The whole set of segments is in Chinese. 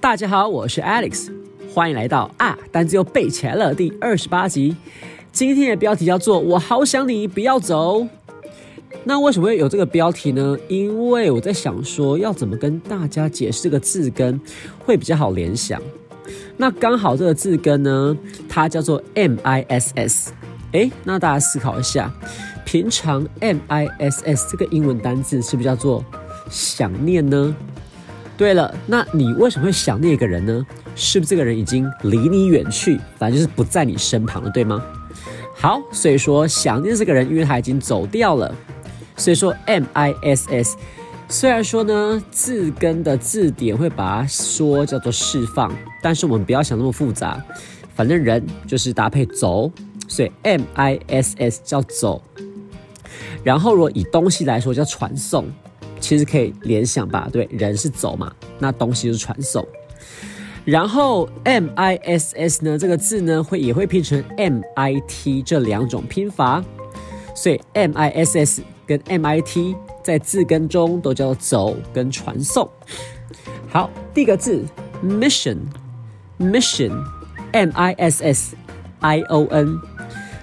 大家好，我是 Alex，欢迎来到啊单词又背起来了第二十八集。今天的标题叫做“我好想你，不要走”。那为什么会有这个标题呢？因为我在想说，要怎么跟大家解释这个字根会比较好联想。那刚好这个字根呢，它叫做 M I S S。哎，那大家思考一下，平常 M I S S 这个英文单字是不是叫做想念呢？对了，那你为什么会想念一个人呢？是不是这个人已经离你远去，反正就是不在你身旁了，对吗？好，所以说想念这个人，因为他已经走掉了，所以说 M I S S。虽然说呢，字根的字典会把它说叫做释放，但是我们不要想那么复杂，反正人就是搭配走，所以 M I S S 叫走。然后如果以东西来说叫传送，其实可以联想吧？对，人是走嘛，那东西就是传送。然后 M I S S 呢，这个字呢会也会拼成 M I T 这两种拼法，所以 M I S S 跟 M I T 在字根中都叫做走跟传送。好，第一个字 mission，mission，M I S S I O N，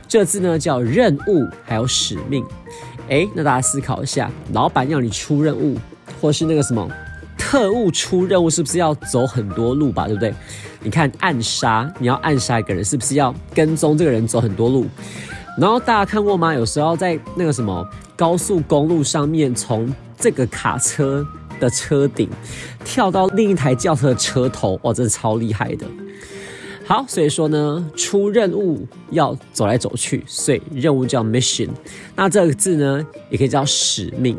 这个字呢叫任务还有使命。哎，那大家思考一下，老板要你出任务，或是那个什么？特务出任务是不是要走很多路吧？对不对？你看暗杀，你要暗杀一个人，是不是要跟踪这个人走很多路？然后大家看过吗？有时候在那个什么高速公路上面，从这个卡车的车顶跳到另一台轿车的车头，哇，真的超厉害的。好，所以说呢，出任务要走来走去，所以任务叫 mission。那这个字呢，也可以叫使命。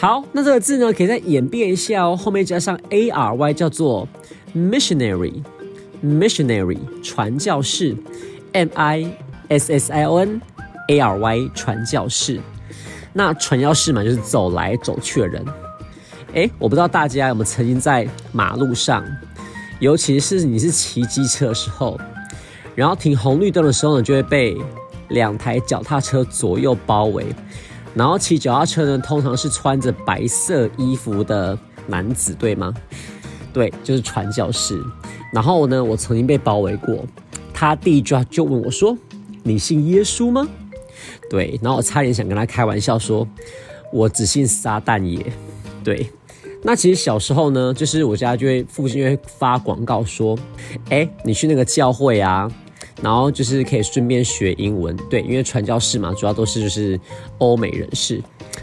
好，那这个字呢，可以再演变一下哦，后面加上 a r y，叫做 missionary，missionary 传教士，m i s s i o n a r y 传教士。那传教士嘛，就是走来走去的人。哎，我不知道大家有没有曾经在马路上，尤其是你是骑机车的时候，然后停红绿灯的时候呢，就会被两台脚踏车左右包围。然后骑脚踏车呢，通常是穿着白色衣服的男子，对吗？对，就是传教士。然后呢，我曾经被包围过，他第一句话就问我说：“你信耶稣吗？”对，然后我差点想跟他开玩笑说：“我只信撒旦耶。”对，那其实小时候呢，就是我家就会附近会发广告说：“哎，你去那个教会啊。”然后就是可以顺便学英文，对，因为传教士嘛，主要都是就是欧美人士。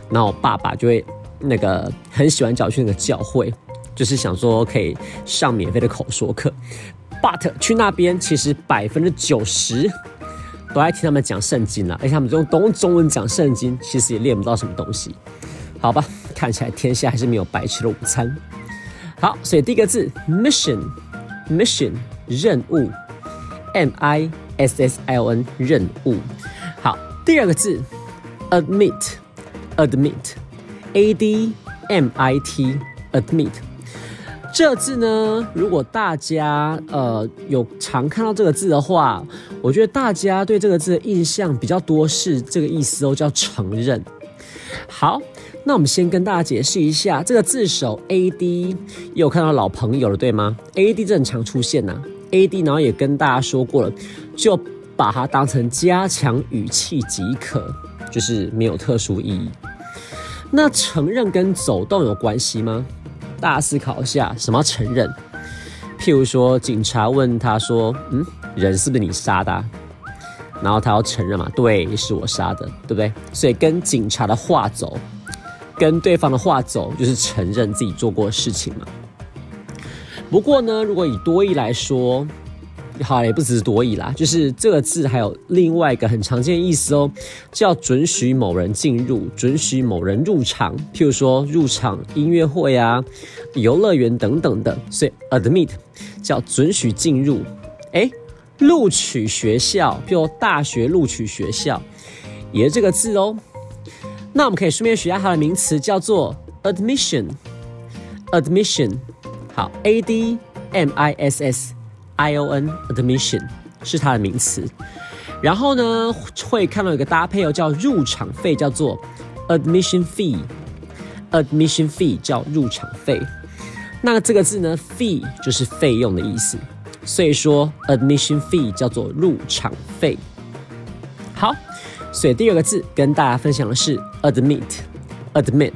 然后我爸爸就会那个很喜欢叫去那个教会，就是想说可以上免费的口说课。But 去那边其实百分之九十都在听他们讲圣经了，而且他们用懂中文讲圣经，其实也练不到什么东西。好吧，看起来天下还是没有白吃的午餐。好，所以第一个字 mission，mission 任务。M I S S I O N 任务，好，第二个字，admit，admit，A D M I T，admit，这字呢，如果大家呃有常看到这个字的话，我觉得大家对这个字的印象比较多是这个意思哦，叫承认。好，那我们先跟大家解释一下这个字首 A D，有看到老朋友了对吗？A D 正常出现呐。A D，然后也跟大家说过了，就把它当成加强语气即可，就是没有特殊意义。那承认跟走动有关系吗？大家思考一下，什么承认？譬如说，警察问他说：“嗯，人是不是你杀的？”然后他要承认嘛，对，是我杀的，对不对？所以跟警察的话走，跟对方的话走，就是承认自己做过的事情嘛。不过呢，如果以多义来说，好也不只是多义啦，就是这个字还有另外一个很常见的意思哦，叫准许某人进入，准许某人入场，譬如说入场音乐会啊、游乐园等等的，所以 admit 叫准许进入。哎，录取学校，譬如大学录取学校，也是这个字哦。那我们可以顺便学下它的名词，叫做 admission，admission。好，A D M I S S I O N admission 是它的名词。然后呢，会看到一个搭配哦，叫入场费，叫做 admission fee，admission fee 叫入场费。那这个字呢，fee 就是费用的意思，所以说 admission fee 叫做入场费。好，所以第二个字跟大家分享的是 admit，admit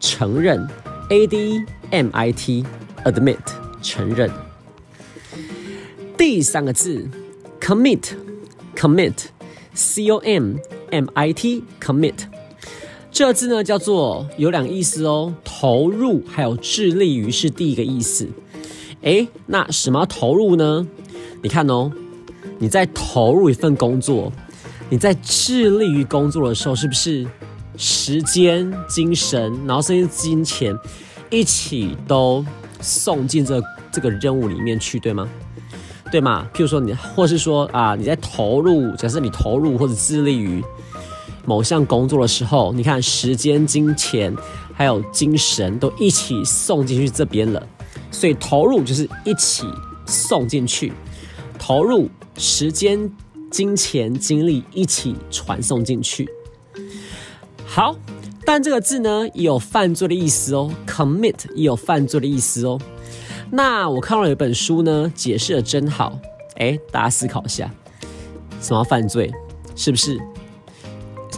承认，a d m i t，admit 承认。第三个字 commit，commit，c o m m i t，commit，这字呢叫做有两个意思哦，投入还有致力于是第一个意思。诶，那什么投入呢？你看哦，你在投入一份工作，你在致力于工作的时候，是不是时间、精神，然后甚至金钱一起都送进这这个任务里面去，对吗？对嘛？譬如说你，或是说啊，你在投入，假设你投入或者致力于某项工作的时候，你看时间、金钱还有精神都一起送进去这边了，所以投入就是一起送进去，投入时间、金钱、精力一起传送进去。好，但这个字呢也有犯罪的意思哦，commit 也有犯罪的意思哦。那我看到有一本书呢，解释的真好。哎，大家思考一下，什么犯罪？是不是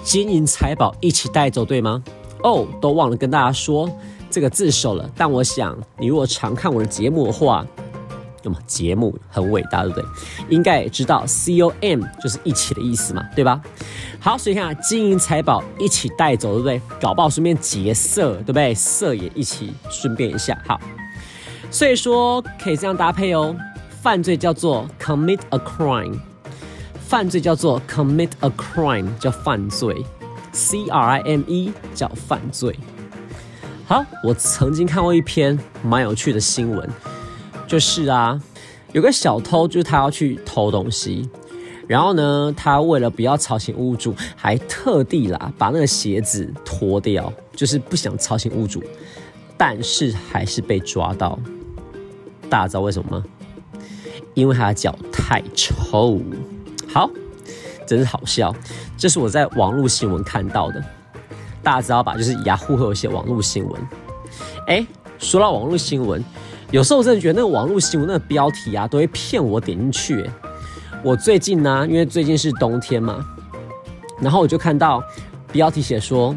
金银财宝一起带走，对吗？哦，都忘了跟大家说这个自首了。但我想，你如果常看我的节目的话，那么节目很伟大，对不对？应该也知道 C O M 就是一起的意思嘛，对吧？好，所以看金银财宝一起带走，对不对？搞不好顺便劫色，对不对？色也一起顺便一下，好。所以说可以这样搭配哦，犯罪叫做 commit a crime，犯罪叫做 commit a crime，叫犯罪，c r i m e 叫犯罪。好，我曾经看过一篇蛮有趣的新闻，就是啊，有个小偷，就是他要去偷东西，然后呢，他为了不要吵醒屋主，还特地啦把那个鞋子脱掉，就是不想吵醒屋主，但是还是被抓到。大家知道为什么吗？因为他的脚太臭。好，真是好笑。这是我在网络新闻看到的。大家知道吧？就是雅虎会有一些网络新闻。哎，说到网络新闻，有时候我真的觉得那个网络新闻那个标题啊，都会骗我点进去。我最近呢，因为最近是冬天嘛，然后我就看到标题写说，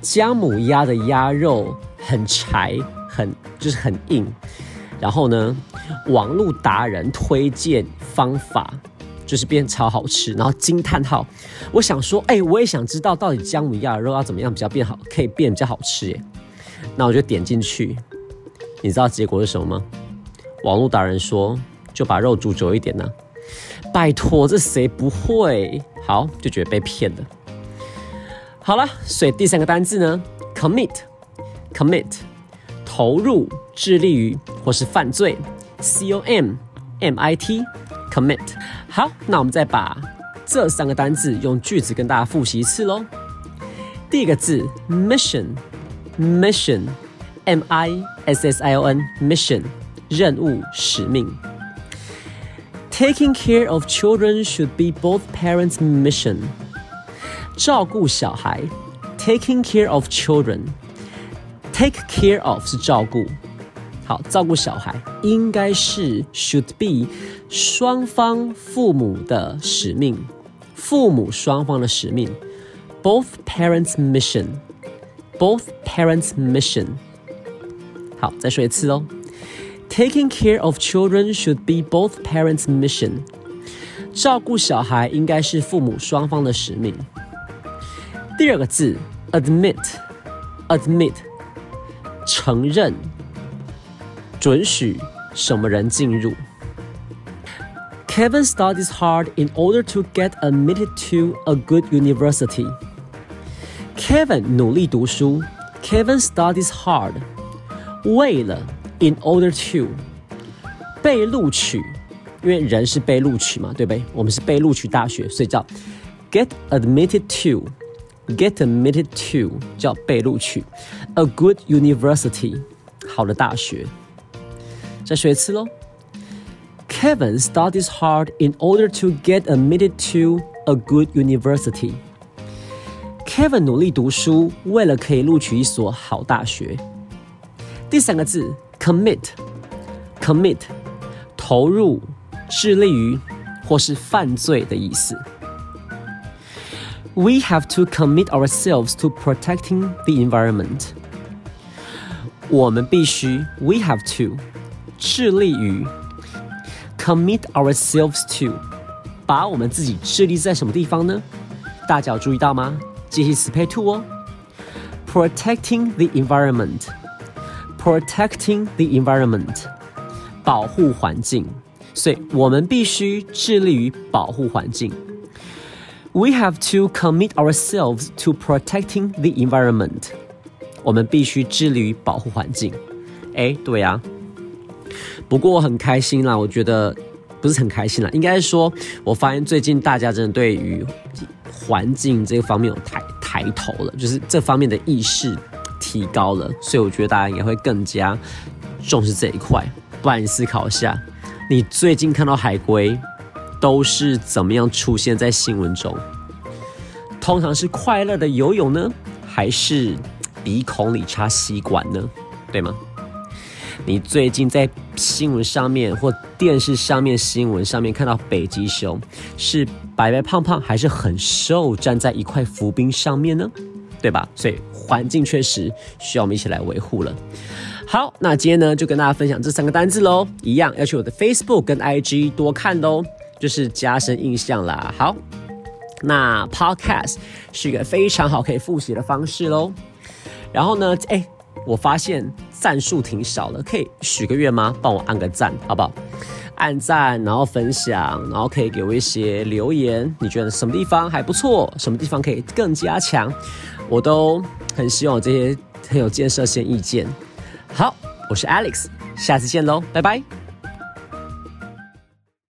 姜母鸭的鸭肉很柴，很就是很硬。然后呢，网络达人推荐方法就是变超好吃，然后惊叹号！我想说，哎，我也想知道到底姜母鸭的肉要怎么样比较变好，可以变比较好吃耶。那我就点进去，你知道结果是什么吗？网络达人说，就把肉煮久一点呢。拜托，这谁不会？好，就觉得被骗了。好了，所以第三个单字呢，commit，commit。投入、致力于或是犯罪，c o m m i t commit。好，那我们再把这三个单字用句子跟大家复习一次喽。第一个字 mission，mission，m i s s i o n mission，任务、使命。Taking care of children should be both parents' mission。照顾小孩，taking care of children。Take care of 是照顾，好，照顾小孩应该是 should be 双方父母的使命，父母双方的使命，both parents' mission，both parents' mission。好，再说一次哦，Taking care of children should be both parents' mission。照顾小孩应该是父母双方的使命。第二个字，admit，admit。承认、准许什么人进入。Kevin studies hard in order to get admitted to a good university. Kevin 努力读书。Kevin studies hard，为了 in order to 被录取，因为人是被录取嘛，对不对？我们是被录取大学，所以叫 get admitted to。Get admitted to 叫被录取，a good university 好的大学。 再说一次喽 Kevin studies hard in order to get admitted to a good university. Kevin 努力读书，为了可以录取一所好大学。第三个字 commit，commit，投入、致力于或是犯罪的意思。We have to commit ourselves to protecting the environment. 我们必须，we have to， 致力于，commit ourselves to，把我们自己致力在什么地方呢？大家有注意到吗？介系词配 to 哦。Protecting the environment，protecting the environment，保护环境，所以我们必须致力于保护环境。We have to commit ourselves to protecting the environment. 我们必须致力于保护环境。哎，对呀。 不过我很开心啦，我觉得不是很开心啦，应该说，我发现最近大家真的对于环境这个方面有抬抬头了，就是这方面的意识提高了，所以我觉得大家应该会更加重视这一块。不然你思考一下，你最近看到海龟都是怎么样出现在新闻中？通常是快乐的游泳呢，还是？鼻孔里插吸管呢，对吗？你最近在新闻上面或电视上面新闻上面看到北极熊是白白胖胖还是很瘦，站在一块浮冰上面呢？对吧？所以环境确实需要我们一起来维护了。好，那今天呢就跟大家分享这三个单字喽，一样要去我的 Facebook 跟 IG 多看哦，就是加深印象啦。好，那 Podcast 是一个非常好可以复习的方式喽。然后呢？哎，我发现赞数挺少的，可以许个愿吗？帮我按个赞，好不好？按赞，然后分享，然后可以给我一些留言。你觉得什么地方还不错？什么地方可以更加强？我都很希望这些很有建设性意见。好，我是 Alex，下次见喽，拜拜。